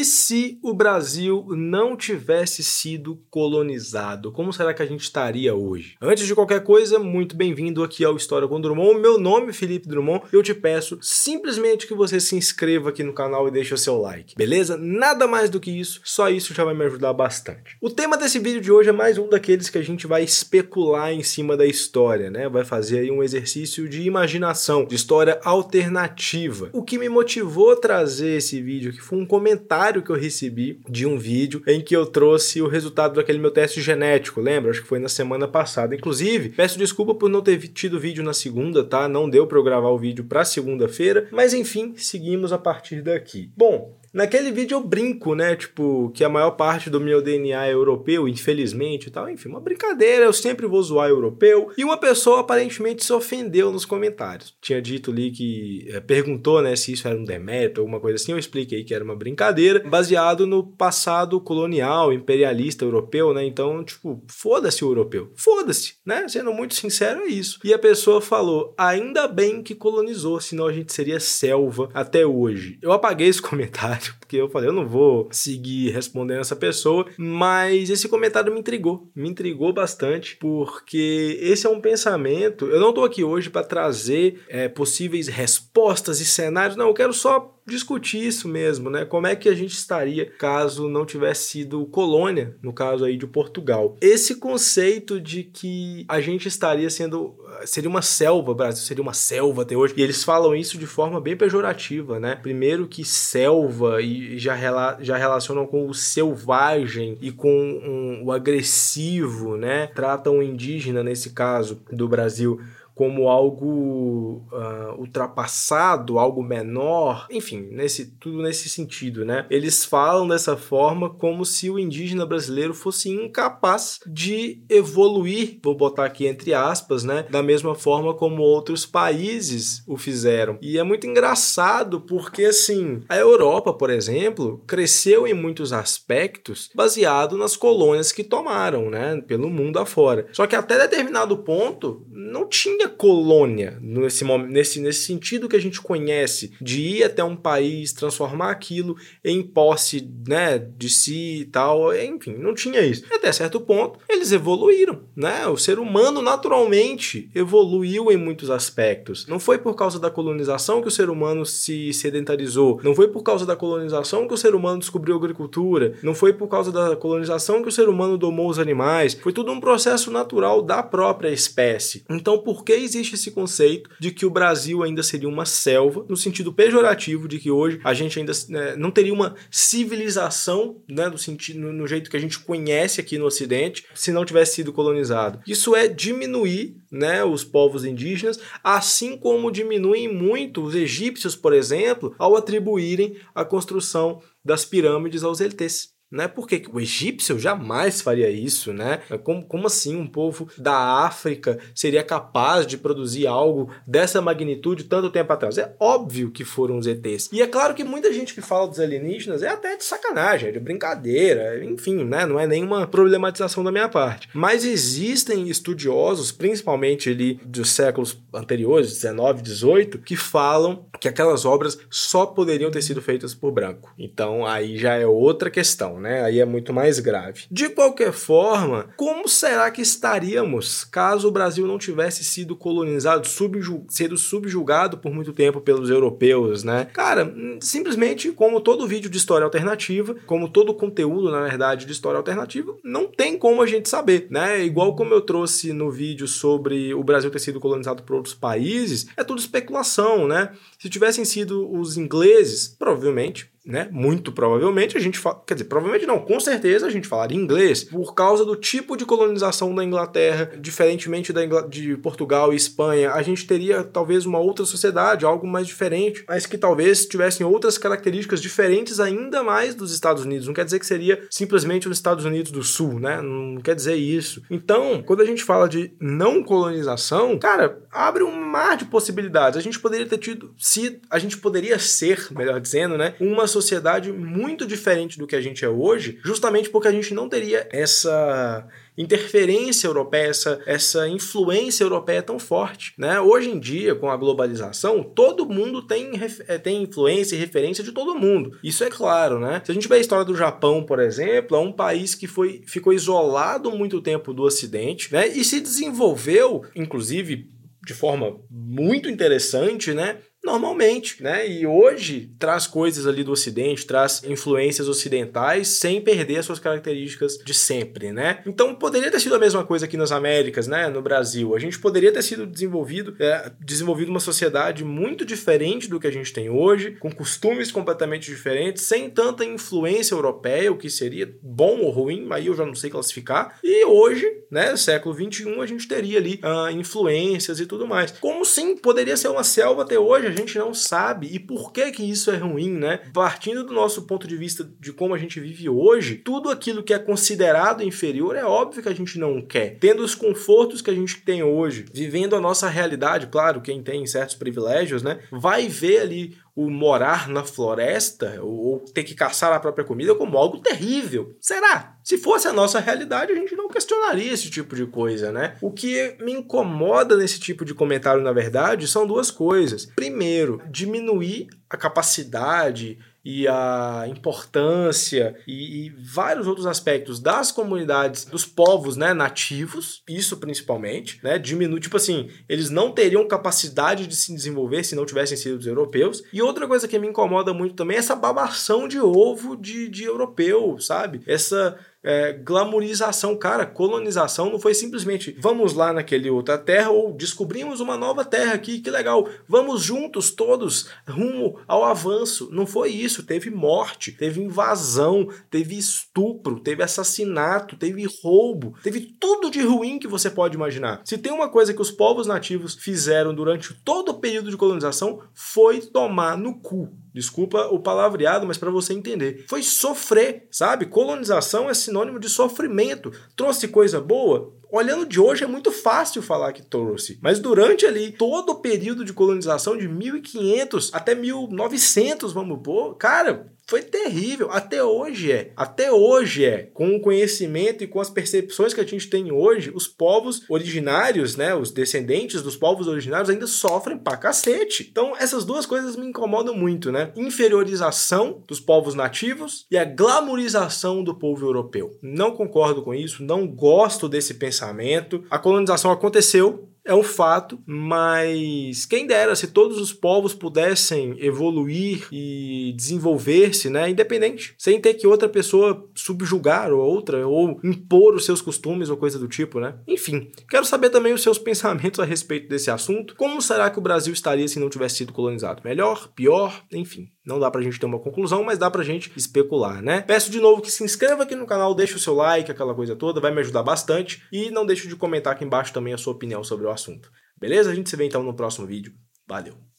E se o Brasil não tivesse sido colonizado, como será que a gente estaria hoje? Antes de qualquer coisa, muito bem-vindo aqui ao História com Drummond. Meu nome é Felipe Drummond. Eu te peço simplesmente que você se inscreva aqui no canal e deixe o seu like, beleza? Nada mais do que isso, só isso já vai me ajudar bastante. O tema desse vídeo de hoje é mais um daqueles que a gente vai especular em cima da história, né? Vai fazer aí um exercício de imaginação, de história alternativa. O que me motivou a trazer esse vídeo aqui foi um comentário que eu recebi de um vídeo em que eu trouxe o resultado daquele meu teste genético, lembra? Acho que foi na semana passada. Inclusive, peço desculpa por não ter tido vídeo na segunda, tá? Não deu para eu gravar o vídeo para segunda-feira, mas enfim, seguimos a partir daqui. Bom, Naquele vídeo eu brinco, né? Tipo, que a maior parte do meu DNA é europeu, infelizmente e tal. Enfim, uma brincadeira, eu sempre vou zoar europeu. E uma pessoa aparentemente se ofendeu nos comentários. Tinha dito ali que. É, perguntou, né, se isso era um demérito, alguma coisa assim. Eu expliquei que era uma brincadeira, baseado no passado colonial, imperialista europeu, né? Então, tipo, foda-se o europeu. Foda-se, né? Sendo muito sincero, é isso. E a pessoa falou: ainda bem que colonizou, senão a gente seria selva até hoje. Eu apaguei esse comentário porque eu falei, eu não vou seguir respondendo essa pessoa, mas esse comentário me intrigou, me intrigou bastante, porque esse é um pensamento. Eu não estou aqui hoje para trazer é, possíveis respostas e cenários, não, eu quero só discutir isso mesmo, né? Como é que a gente estaria caso não tivesse sido colônia, no caso aí de Portugal. Esse conceito de que a gente estaria sendo seria uma selva, Brasil seria uma selva até hoje. E eles falam isso de forma bem pejorativa, né? Primeiro que selva e já, rela já relacionam com o selvagem e com um, o agressivo, né? Tratam o indígena nesse caso do Brasil como algo uh, ultrapassado, algo menor, enfim, nesse, tudo nesse sentido, né? Eles falam dessa forma como se o indígena brasileiro fosse incapaz de evoluir, vou botar aqui entre aspas, né? Da mesma forma como outros países o fizeram. E é muito engraçado porque, assim, a Europa, por exemplo, cresceu em muitos aspectos baseado nas colônias que tomaram, né? Pelo mundo afora. Só que até determinado ponto não tinha colônia, nesse, nesse, nesse sentido que a gente conhece, de ir até um país, transformar aquilo em posse né, de si e tal, enfim, não tinha isso. Até certo ponto, eles evoluíram, né? O ser humano naturalmente evoluiu em muitos aspectos. Não foi por causa da colonização que o ser humano se sedentarizou, não foi por causa da colonização que o ser humano descobriu a agricultura, não foi por causa da colonização que o ser humano domou os animais, foi tudo um processo natural da própria espécie. Então, por que existe esse conceito de que o Brasil ainda seria uma selva, no sentido pejorativo de que hoje a gente ainda né, não teria uma civilização, né, no, sentido, no, no jeito que a gente conhece aqui no Ocidente, se não tivesse sido colonizado. Isso é diminuir né, os povos indígenas, assim como diminuem muito os egípcios, por exemplo, ao atribuírem a construção das pirâmides aos ETs né? Porque o egípcio jamais faria isso, né? Como, como assim um povo da África seria capaz de produzir algo dessa magnitude tanto tempo atrás? É óbvio que foram os ETs. E é claro que muita gente que fala dos alienígenas é até de sacanagem, é de brincadeira, enfim, né? Não é nenhuma problematização da minha parte. Mas existem estudiosos, principalmente ali dos séculos anteriores, 19, 18, que falam que aquelas obras só poderiam ter sido feitas por branco. Então aí já é outra questão né? Aí é muito mais grave. De qualquer forma, como será que estaríamos caso o Brasil não tivesse sido colonizado, subju sido subjugado por muito tempo pelos europeus, né? Cara, simplesmente como todo vídeo de história alternativa, como todo conteúdo, na verdade, de história alternativa, não tem como a gente saber, né? Igual como eu trouxe no vídeo sobre o Brasil ter sido colonizado por outros países, é tudo especulação, né? Se tivessem sido os ingleses, provavelmente né? Muito provavelmente a gente fala, quer dizer, provavelmente não, com certeza a gente falaria inglês por causa do tipo de colonização da Inglaterra, diferentemente da Ingl... de Portugal e Espanha, a gente teria talvez uma outra sociedade, algo mais diferente, mas que talvez tivessem outras características diferentes ainda mais dos Estados Unidos. Não quer dizer que seria simplesmente os Estados Unidos do Sul, né? Não quer dizer isso. Então, quando a gente fala de não colonização, cara, abre um mar de possibilidades. A gente poderia ter tido, se a gente poderia ser, melhor dizendo, né, uma sociedade muito diferente do que a gente é hoje, justamente porque a gente não teria essa interferência europeia, essa, essa influência europeia tão forte. Né? Hoje em dia, com a globalização, todo mundo tem, eh, tem influência e referência de todo mundo. Isso é claro, né? Se a gente vê a história do Japão, por exemplo, é um país que foi, ficou isolado muito tempo do Ocidente, né? E se desenvolveu, inclusive de forma muito interessante, né? Normalmente, né? E hoje traz coisas ali do Ocidente, traz influências ocidentais sem perder as suas características de sempre, né? Então poderia ter sido a mesma coisa aqui nas Américas, né? No Brasil, a gente poderia ter sido desenvolvido, é, desenvolvido uma sociedade muito diferente do que a gente tem hoje, com costumes completamente diferentes, sem tanta influência europeia, o que seria bom ou ruim, aí eu já não sei classificar. E hoje, né? Século 21, a gente teria ali uh, influências e tudo mais. Como sim poderia ser uma selva até hoje a gente não sabe e por que que isso é ruim, né? Partindo do nosso ponto de vista de como a gente vive hoje, tudo aquilo que é considerado inferior é óbvio que a gente não quer. Tendo os confortos que a gente tem hoje, vivendo a nossa realidade, claro, quem tem certos privilégios, né, vai ver ali o morar na floresta ou ter que caçar a própria comida como algo terrível. Será? Se fosse a nossa realidade, a gente não questionaria esse tipo de coisa, né? O que me incomoda nesse tipo de comentário, na verdade, são duas coisas. Primeiro, diminuir a capacidade e a importância e, e, vários outros aspectos das comunidades, dos povos né, nativos, isso principalmente, né, diminui, tipo assim, eles não teriam capacidade de se desenvolver se não tivessem sido os europeus. E outra coisa que me incomoda muito também é essa babação de ovo de, de europeu, sabe? Essa é, glamorização. Cara, colonização não foi simplesmente vamos lá naquele outra terra ou descobrimos uma nova terra aqui, que legal, vamos juntos todos rumo ao avanço. Não foi isso. Teve morte, teve invasão, teve estupro, teve assassinato, teve roubo, teve tudo de ruim que você pode imaginar. Se tem uma coisa que os povos nativos fizeram durante todo o período de colonização foi tomar no cu Desculpa o palavreado, mas para você entender. Foi sofrer, sabe? Colonização é sinônimo de sofrimento. Trouxe coisa boa? Olhando de hoje é muito fácil falar que trouxe, mas durante ali todo o período de colonização de 1500 até 1900, vamos pôr, cara, foi terrível. Até hoje é. Até hoje é. Com o conhecimento e com as percepções que a gente tem hoje, os povos originários, né, os descendentes dos povos originários ainda sofrem pra cacete. Então, essas duas coisas me incomodam muito, né? Inferiorização dos povos nativos e a glamorização do povo europeu. Não concordo com isso, não gosto desse pensamento. A colonização aconteceu, é um fato, mas quem dera se todos os povos pudessem evoluir e desenvolver-se, né, independente, sem ter que outra pessoa subjugar ou outra ou impor os seus costumes ou coisa do tipo, né? Enfim, quero saber também os seus pensamentos a respeito desse assunto. Como será que o Brasil estaria se não tivesse sido colonizado? Melhor, pior, enfim. Não dá pra gente ter uma conclusão, mas dá pra gente especular, né? Peço de novo que se inscreva aqui no canal, deixe o seu like, aquela coisa toda, vai me ajudar bastante. E não deixe de comentar aqui embaixo também a sua opinião sobre o assunto. Beleza? A gente se vê então no próximo vídeo. Valeu!